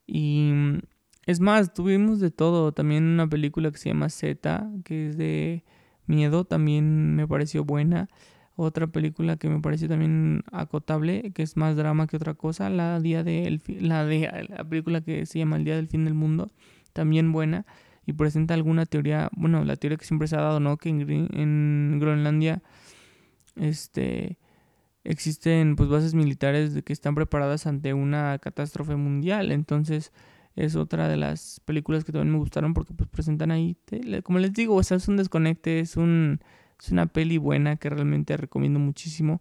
Y mm, es más, tuvimos de todo, también una película que se llama Z, que es de miedo, también me pareció buena. Otra película que me pareció también acotable, que es más drama que otra cosa, la día de la de la película que se llama El día del fin del mundo, también buena y presenta alguna teoría, bueno, la teoría que siempre se ha dado, ¿no? Que en, en Groenlandia este existen pues bases militares que están preparadas ante una catástrofe mundial. Entonces es otra de las películas que también me gustaron porque pues presentan ahí, como les digo, o sea, es un desconecte, es, un, es una peli buena que realmente recomiendo muchísimo.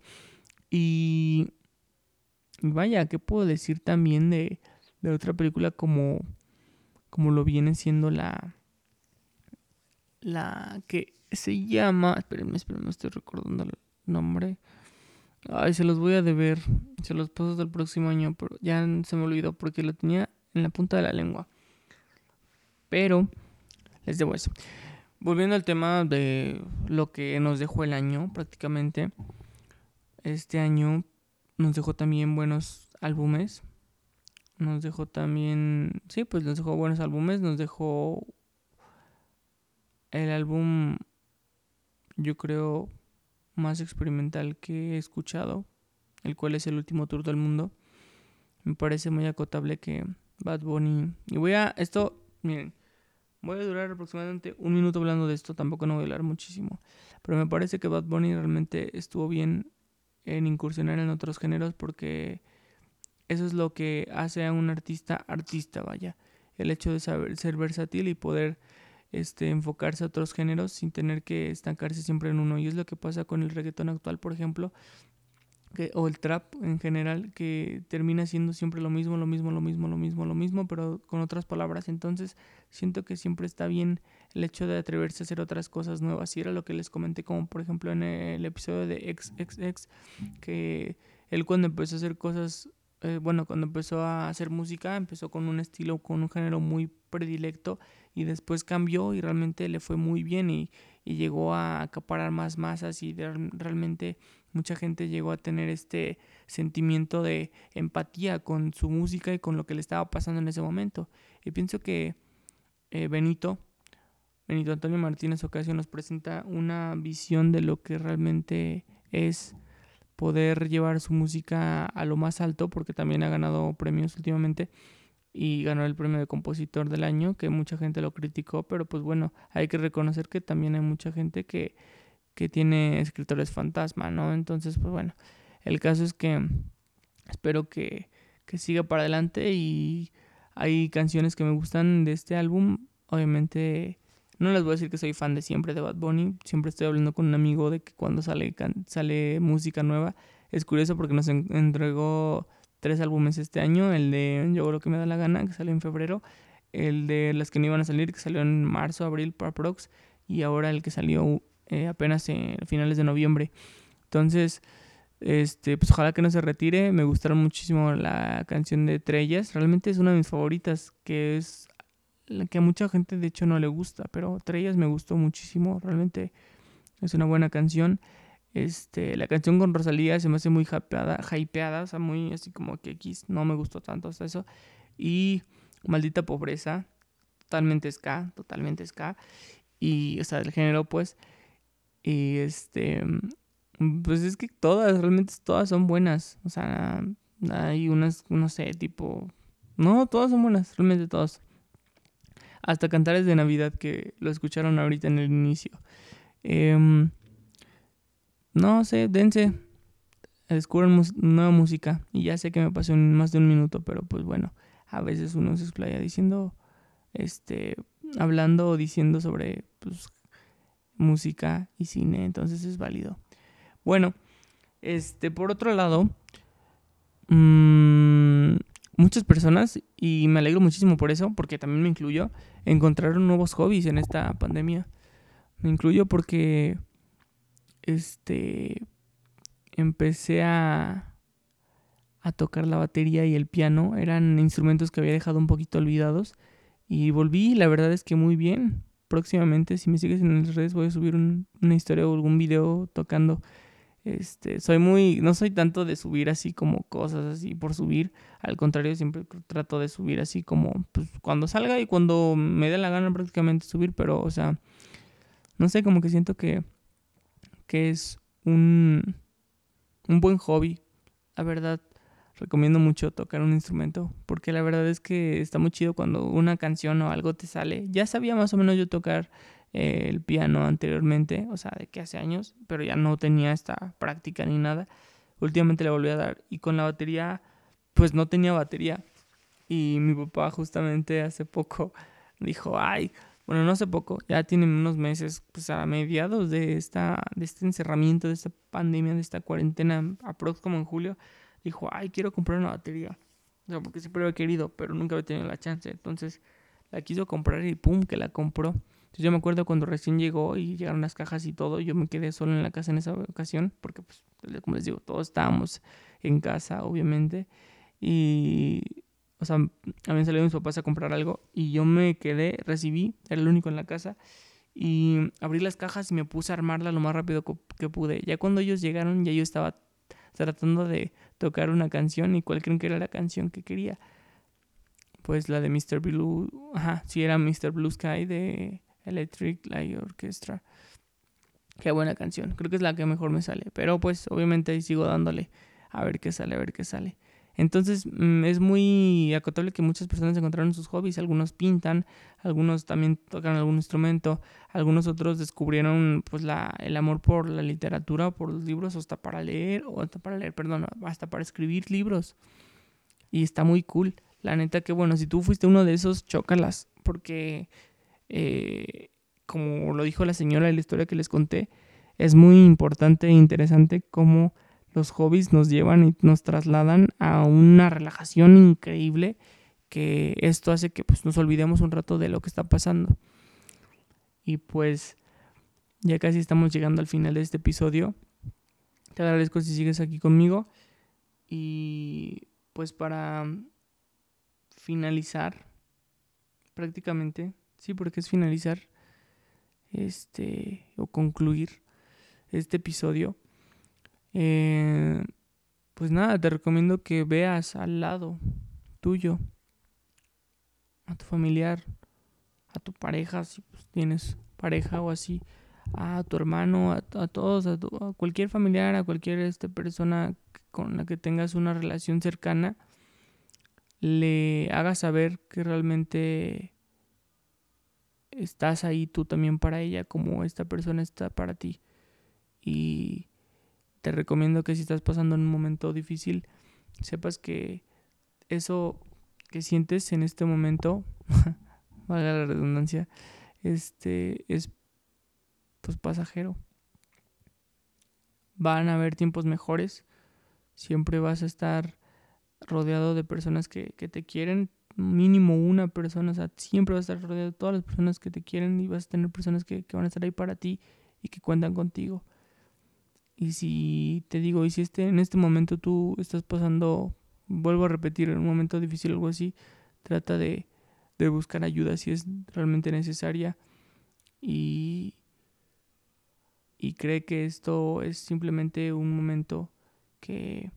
Y, vaya, ¿qué puedo decir también de, de otra película como, como lo viene siendo la... La que se llama... Espérenme, espérenme, estoy recordando el nombre. Ay, se los voy a deber. Se los paso del próximo año, pero ya se me olvidó porque lo tenía en la punta de la lengua. Pero les debo eso. Volviendo al tema de lo que nos dejó el año, prácticamente. Este año nos dejó también buenos álbumes. Nos dejó también. Sí, pues nos dejó buenos álbumes. Nos dejó el álbum. Yo creo más experimental que he escuchado, el cual es el último tour del mundo. Me parece muy acotable que Bad Bunny... Y voy a... Esto, miren, voy a durar aproximadamente un minuto hablando de esto, tampoco no voy a hablar muchísimo. Pero me parece que Bad Bunny realmente estuvo bien en incursionar en otros géneros porque eso es lo que hace a un artista artista, vaya. El hecho de saber ser versátil y poder este, enfocarse a otros géneros sin tener que estancarse siempre en uno. Y es lo que pasa con el reggaetón actual, por ejemplo, que, o el trap en general, que termina siendo siempre lo mismo, lo mismo, lo mismo, lo mismo, lo mismo, pero con otras palabras. Entonces, siento que siempre está bien el hecho de atreverse a hacer otras cosas nuevas. Y era lo que les comenté, como por ejemplo en el episodio de XXX, que él cuando empezó a hacer cosas eh, bueno, cuando empezó a hacer música, empezó con un estilo, con un género muy predilecto y después cambió y realmente le fue muy bien y, llegó a acaparar más masas y realmente mucha gente llegó a tener este sentimiento de empatía con su música y con lo que le estaba pasando en ese momento. Y pienso que eh, Benito, Benito Antonio Martínez Ocasio nos presenta una visión de lo que realmente es poder llevar su música a lo más alto porque también ha ganado premios últimamente y ganó el premio de compositor del año, que mucha gente lo criticó, pero pues bueno, hay que reconocer que también hay mucha gente que, que tiene escritores fantasma, ¿no? Entonces, pues bueno, el caso es que espero que, que siga para adelante y hay canciones que me gustan de este álbum. Obviamente no les voy a decir que soy fan de siempre de Bad Bunny, siempre estoy hablando con un amigo de que cuando sale, sale música nueva. Es curioso porque nos entregó tres álbumes este año, el de Yo lo que me da la gana, que salió en febrero, el de las que no iban a salir, que salió en marzo, abril para Prox, y ahora el que salió eh, apenas en finales de noviembre. Entonces, este, pues ojalá que no se retire. Me gustaron muchísimo la canción de Trellas. Realmente es una de mis favoritas, que es la que a mucha gente de hecho no le gusta, pero Trellas me gustó muchísimo. Realmente es una buena canción. Este, la canción con Rosalía se me hace muy hypeada, hypeada, o sea, muy así como que X, no me gustó tanto hasta eso. Y Maldita Pobreza, totalmente ska, totalmente ska. Y, o sea, del género, pues. Y este, pues es que todas, realmente todas son buenas. O sea, hay unas, no sé, tipo... No, todas son buenas, realmente todas. Hasta Cantares de Navidad, que lo escucharon ahorita en el inicio. Em, no sé, dense. Descubran nueva música. Y ya sé que me pasó en más de un minuto, pero pues bueno, a veces uno se explaya diciendo, este, hablando o diciendo sobre pues, música y cine, entonces es válido. Bueno, este, por otro lado, mmm, muchas personas, y me alegro muchísimo por eso, porque también me incluyo, encontraron nuevos hobbies en esta pandemia. Me incluyo porque, este, empecé a, a tocar la batería y el piano. Eran instrumentos que había dejado un poquito olvidados. Y volví, la verdad es que muy bien. Próximamente, si me sigues en las redes, voy a subir una historia o algún video tocando este, soy muy, no soy tanto de subir así como cosas así por subir. Al contrario, siempre trato de subir así como pues, cuando salga y cuando me dé la gana prácticamente subir. Pero, o sea, no sé, como que siento que, que es un, un buen hobby. La verdad, recomiendo mucho tocar un instrumento. Porque la verdad es que está muy chido cuando una canción o algo te sale. Ya sabía más o menos yo tocar el piano anteriormente, o sea, de que hace años, pero ya no tenía esta práctica ni nada. Últimamente le volví a dar y con la batería, pues no tenía batería. Y mi papá justamente hace poco dijo, ay, bueno, no hace poco, ya tiene unos meses, pues a mediados de, esta, de este encerramiento, de esta pandemia, de esta cuarentena, aprox como en julio, dijo, ay, quiero comprar una batería. O sea, porque siempre lo he querido, pero nunca había tenido la chance. Entonces la quiso comprar y pum, que la compró yo me acuerdo cuando recién llegó y llegaron las cajas y todo, yo me quedé solo en la casa en esa ocasión, porque pues, como les digo, todos estábamos en casa, obviamente. Y, o sea, habían salido mis papás a comprar algo y yo me quedé, recibí, era el único en la casa. Y abrí las cajas y me puse a armarla lo más rápido que pude. Ya cuando ellos llegaron, ya yo estaba tratando de tocar una canción y cuál creen que era la canción que quería. Pues la de Mr. Blue, ajá, sí era Mr. Blue Sky de Electric Light Orchestra. Qué buena canción. Creo que es la que mejor me sale. Pero pues obviamente ahí sigo dándole a ver qué sale, a ver qué sale. Entonces mm, es muy acotable que muchas personas encontraron sus hobbies. Algunos pintan, algunos también tocan algún instrumento, algunos otros descubrieron pues el amor por la literatura, por los libros, hasta para leer, o hasta para leer, perdón, hasta para escribir libros. Y está muy cool. La neta que bueno, si tú fuiste uno de esos, chócalas. Porque eh, como lo dijo la señora en la historia que les conté, es muy importante e interesante cómo los hobbies nos llevan y nos trasladan a una relajación increíble que esto hace que pues, nos olvidemos un rato de lo que está pasando. Y pues ya casi estamos llegando al final de este episodio. Te agradezco si sigues aquí conmigo. Y pues para finalizar prácticamente Sí, porque es finalizar este o concluir este episodio. Eh, pues nada, te recomiendo que veas al lado tuyo, a tu familiar, a tu pareja, si pues, tienes pareja o así, a tu hermano, a, todos, a, a, cualquier familiar, a cualquier este, persona con la que tengas una relación cercana, le hagas saber que realmente estás ahí tú también para ella como esta persona está para ti. Y te recomiendo que si estás pasando en un momento difícil, sepas que eso que sientes en este momento, valga la redundancia, este es pues pasajero. Van a haber tiempos mejores. Siempre vas a estar rodeado de personas que, te quieren. Mínimo una persona. O sea, siempre vas a estar rodeado de todas las personas que te quieren y vas a tener personas que, que van a estar ahí para ti y que cuentan contigo. Y si te digo, y si este, en este momento tú estás pasando, vuelvo a repetir, en un momento difícil o algo así, trata de, de buscar ayuda si es realmente necesaria. Y, y cree que esto es simplemente un momento que,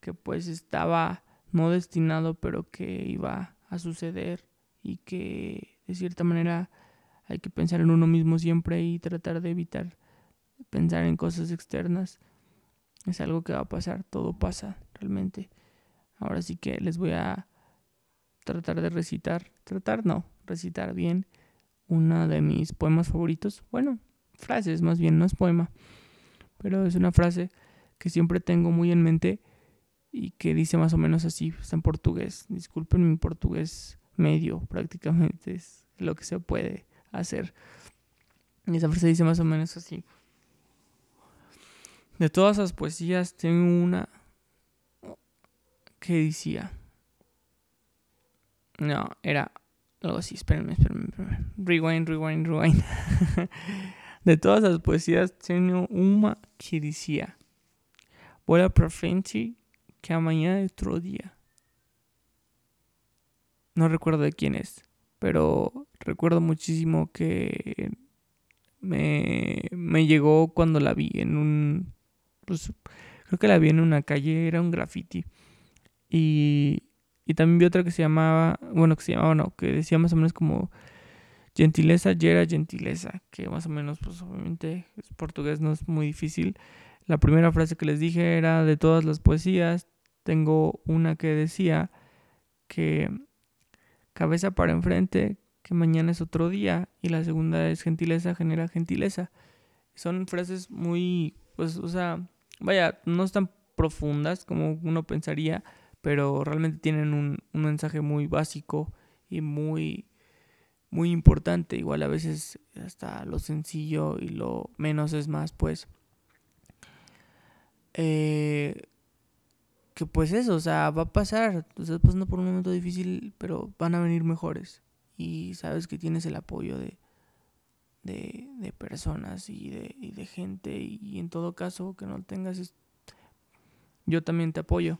que pues estaba no destinado, pero que iba a suceder y que de cierta manera hay que pensar en uno mismo siempre y tratar de evitar pensar en cosas externas. Es algo que va a pasar, todo pasa realmente. Ahora sí que les voy a tratar de recitar, tratar no, recitar bien una de mis poemas favoritos. Bueno, frases más bien, no es poema, pero es una frase que siempre tengo muy en mente y que dice más o menos así, está en portugués. Disculpen mi portugués medio, prácticamente es lo que se puede hacer. Esa frase dice más o menos así. De todas esas poesías tengo una que decía. No, era algo así, espérenme, espérenme. Rewind, rewind, rewind. de todas las poesías tengo una que decía. Voy para frente que amanhã es otro día. No recuerdo de quién es, pero recuerdo muchísimo que me, me llegó cuando la vi en un pues creo que la vi en una calle, era un graffiti. Y, y también vi otra que se llamaba, bueno, que se llamaba, no, que decía más o menos como gentileza, yera gentileza, que más o menos, pues obviamente, es portugués no es muy difícil. La primera frase que les dije era de todas las poesías. Tengo una que decía que cabeza para enfrente, que mañana es otro día. Y la segunda es gentileza genera gentileza. Son frases muy, pues, o sea, vaya, no están profundas como uno pensaría, pero realmente tienen un, mensaje muy básico y muy, muy importante. Igual a veces hasta lo sencillo y lo menos es más, pues. Eh, que pues eso, o sea, va a pasar. Estás pasando por un momento difícil, pero van a venir mejores. Y sabes que tienes el apoyo de, de, personas y de, gente y, en todo caso que no tengas yo también te apoyo.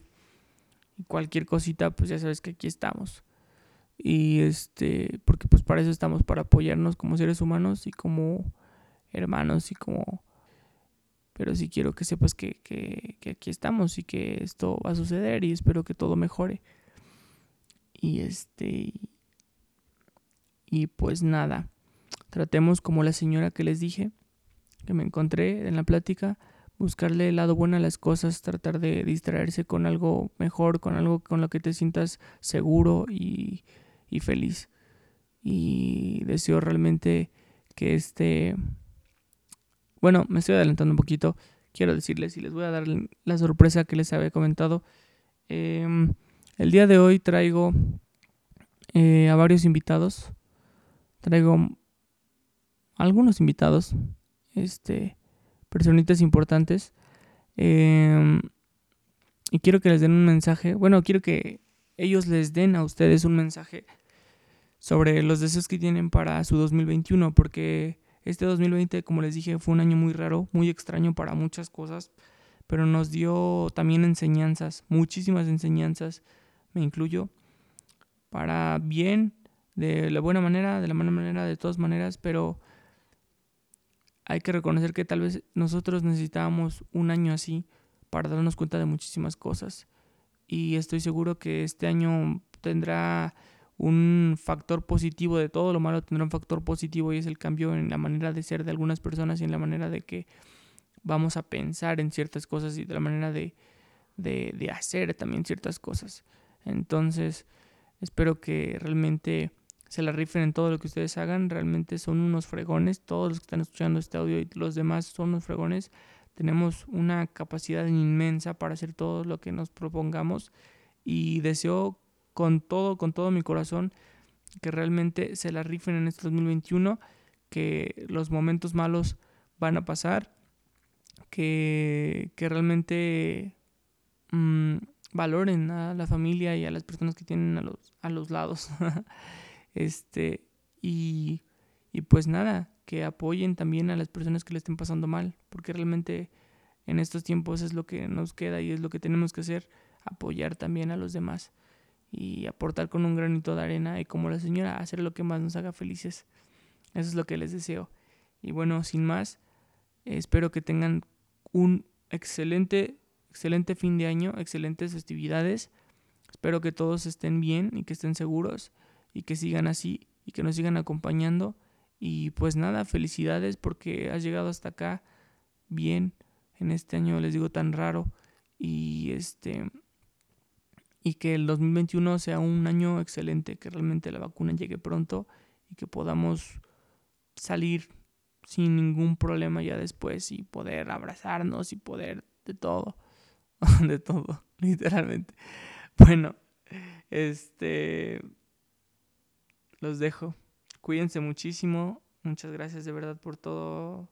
Y cualquier cosita pues ya sabes que aquí estamos. Y este porque pues para eso estamos para apoyarnos como seres humanos y como hermanos y como pero sí quiero que sepas que, que aquí estamos y que esto va a suceder y espero que todo mejore. Y este y pues nada Tratemos como la señora que les dije, que me encontré en la plática, buscarle el lado bueno a las cosas, tratar de distraerse con algo mejor, con algo con lo que te sientas seguro y, y feliz. Y deseo realmente que este... Bueno, me estoy adelantando un poquito. Quiero decirles y les voy a dar la sorpresa que les había comentado. Em, el día de hoy traigo eh, a varios invitados. Traigo algunos invitados, este, personitas importantes. Em, y quiero que les den un mensaje. Bueno, quiero que ellos les den a ustedes un mensaje sobre los deseos que tienen para su 2021, porque este 2020, como les dije, fue un año muy raro, muy extraño para muchas cosas, pero nos dio también enseñanzas, muchísimas enseñanzas, me incluyo, para bien, de la buena manera, de la mala manera, de todas maneras, pero hay que reconocer que tal vez nosotros necesitábamos un año así para darnos cuenta de muchísimas cosas. Y estoy seguro que este año tendrá un factor positivo de todo lo malo, tendrá un factor positivo y es el cambio en la manera de ser de algunas personas y en la manera de que vamos a pensar en ciertas cosas y de la manera de, de, de hacer también ciertas cosas. Entonces, espero que realmente se la rifen en todo lo que ustedes hagan. Realmente son unos fregones. Todos los que están escuchando este audio y los demás son unos fregones. Tenemos una capacidad inmensa para hacer todo lo que nos propongamos. y deseo con todo, con todo mi corazón que realmente se la rifen en este 2021, que los momentos malos van a pasar, que, que realmente mm, valoren a la familia y a las personas que tienen a los, a los lados. este, y, y pues nada, que apoyen también a las personas que le estén pasando mal, porque realmente en estos tiempos es lo que nos queda y es lo que tenemos que hacer, apoyar también a los demás y aportar con un granito de arena y como la señora, hacer lo que más nos haga felices. Eso es lo que les deseo. Y bueno, sin más, espero que tengan un excelente, excelente fin de año, excelentes festividades. Espero que todos estén bien y que estén seguros y que sigan así y que nos sigan acompañando. Y pues nada, felicidades porque has llegado hasta acá bien en este año, les digo, tan raro. Y este y que el 2021 sea un año excelente, que realmente la vacuna llegue pronto y que podamos salir sin ningún problema ya después y poder abrazarnos y poder de todo, de todo, literalmente. Bueno, este los dejo. Cuídense muchísimo. Muchas gracias de verdad por todo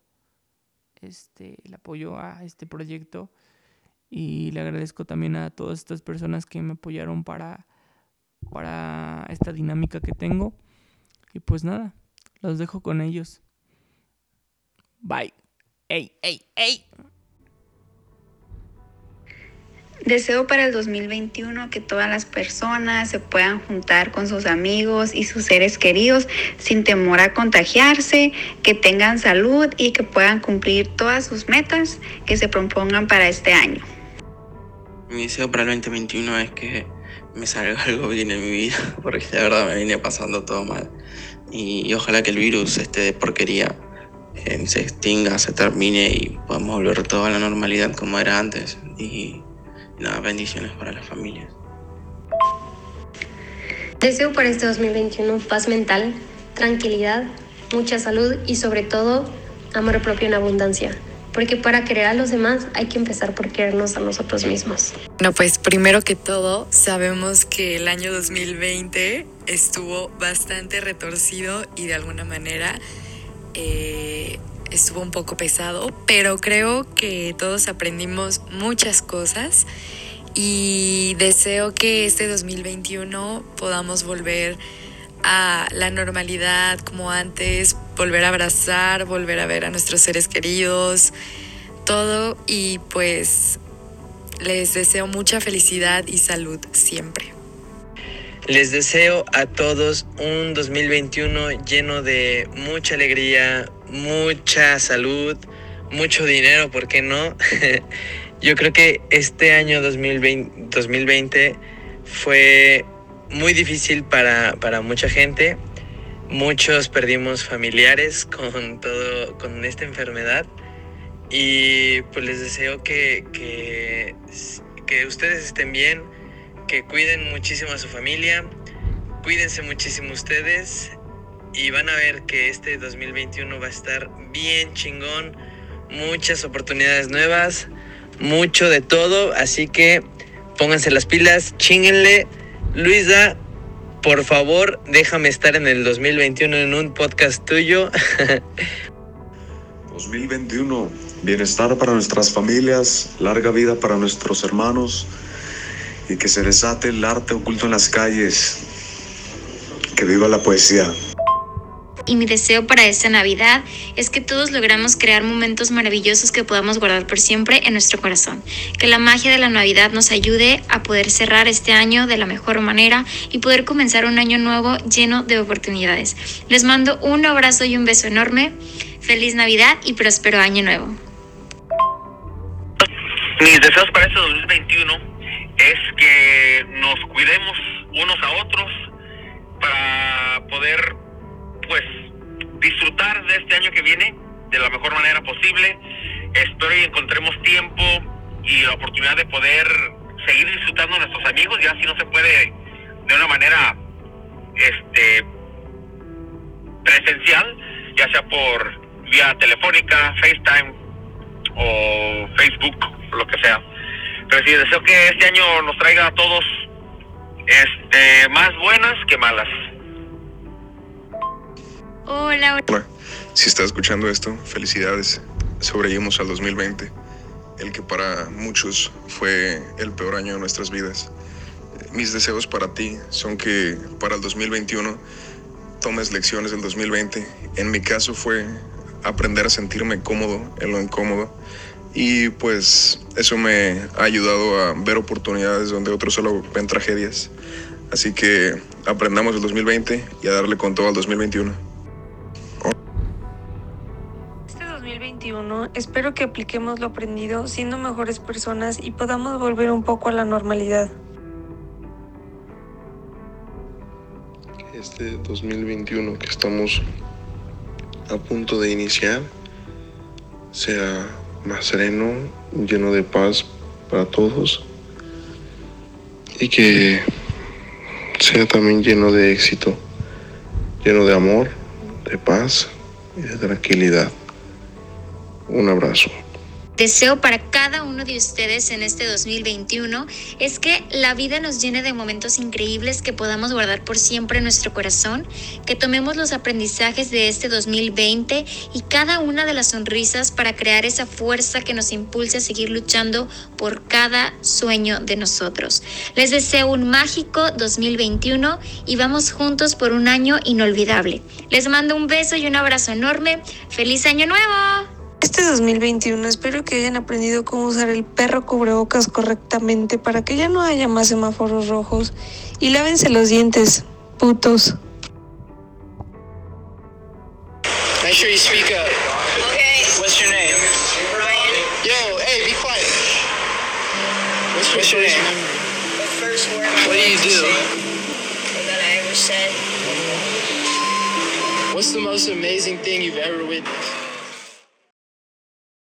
este el apoyo a este proyecto y le agradezco también a todas estas personas que me apoyaron para, para esta dinámica que tengo. Y pues nada, los dejo con ellos. Bye. Ey, ey, ey. Deseo para el 2021 que todas las personas se puedan juntar con sus amigos y sus seres queridos sin temor a contagiarse, que tengan salud y que puedan cumplir todas sus metas que se propongan para este año. Mi deseo para el 2021 es que me salga algo bien en mi vida, porque de verdad me viene pasando todo mal. Y, ojalá que el virus, este de porquería, eh, se extinga, se termine y podamos volver todo a la normalidad como era antes. Y, nada, bendiciones para las familias. Deseo para este 2021 paz mental, tranquilidad, mucha salud y sobre todo amor propio en abundancia porque para querer a los demás hay que empezar por querernos a nosotros mismos. No, pues primero que todo, sabemos que el año 2020 estuvo bastante retorcido y de alguna manera eh, estuvo un poco pesado, pero creo que todos aprendimos muchas cosas y deseo que este 2021 podamos volver a la normalidad como antes, volver a abrazar, volver a ver a nuestros seres queridos, todo y pues les deseo mucha felicidad y salud siempre. Les deseo a todos un 2021 lleno de mucha alegría, mucha salud, mucho dinero, ¿por qué no? Yo creo que este año 2020, 2020 fue muy difícil para, mucha gente. Muchos perdimos familiares con todo, con esta enfermedad. Y pues les deseo que, que, que ustedes estén bien, que cuiden muchísimo a su familia, cuídense muchísimo ustedes y van a ver que este 2021 va a estar bien chingón, muchas oportunidades nuevas, mucho de todo, así que pónganse las pilas, chinguenle Luisa, por favor, déjame estar en el 2021 en un podcast tuyo. 2021, bienestar para nuestras familias, larga vida para nuestros hermanos y que se desate el arte oculto en las calles. Que viva la poesía y mi deseo para esta Navidad es que todos logramos crear momentos maravillosos que podamos guardar por siempre en nuestro corazón. Que la magia de la Navidad nos ayude a poder cerrar este año de la mejor manera y poder comenzar un año nuevo lleno de oportunidades. Les mando un abrazo y un beso enorme. Feliz Navidad y próspero año nuevo. Mis deseos para este 2021 es que nos cuidemos unos a otros para poder pues disfrutar de este año que viene de la mejor manera posible. Espero y encontremos tiempo y la oportunidad de poder seguir disfrutando de nuestros amigos, ya si no se puede de una manera este presencial, ya sea por vía telefónica, FaceTime o Facebook, lo que sea. Pero sí, deseo que este año nos traiga a todos este, más buenas que malas. Hola, Hola, si estás escuchando esto, felicidades. Sobrevivimos al 2020, el que para muchos fue el peor año de nuestras vidas. Mis deseos para ti son que para el 2021 tomes lecciones del 2020. En mi caso fue aprender a sentirme cómodo en lo incómodo y pues eso me ha ayudado a ver oportunidades donde otros solo ven tragedias. Así que aprendamos el 2020 y a darle con todo al 2021. 2021 espero que apliquemos lo aprendido siendo mejores personas y podamos volver un poco a la normalidad. Este 2021 que estamos a punto de iniciar sea más sereno, lleno de paz para todos y que sea también lleno de éxito, lleno de amor, de paz y de tranquilidad. Un abrazo. deseo para cada uno de ustedes en este 2021 es que la vida nos llene de momentos increíbles que podamos guardar por siempre en nuestro corazón, que tomemos los aprendizajes de este 2020 y cada una de las sonrisas para crear esa fuerza que nos impulse a seguir luchando por cada sueño de nosotros. Les deseo un mágico 2021 y vamos juntos por un año inolvidable. Les mando un beso y un abrazo enorme. ¡Feliz año nuevo! Este 2021 espero que hayan aprendido cómo usar el perro cubrebocas correctamente para que ya no haya más semáforos rojos y lávense los dientes, putos. Make sure you speak up. Okay. What's your name? Ryan. Yo, hey, be quiet. What's, what's your name? The first word What do you do? that I ever said. What's the most amazing thing you've ever witnessed?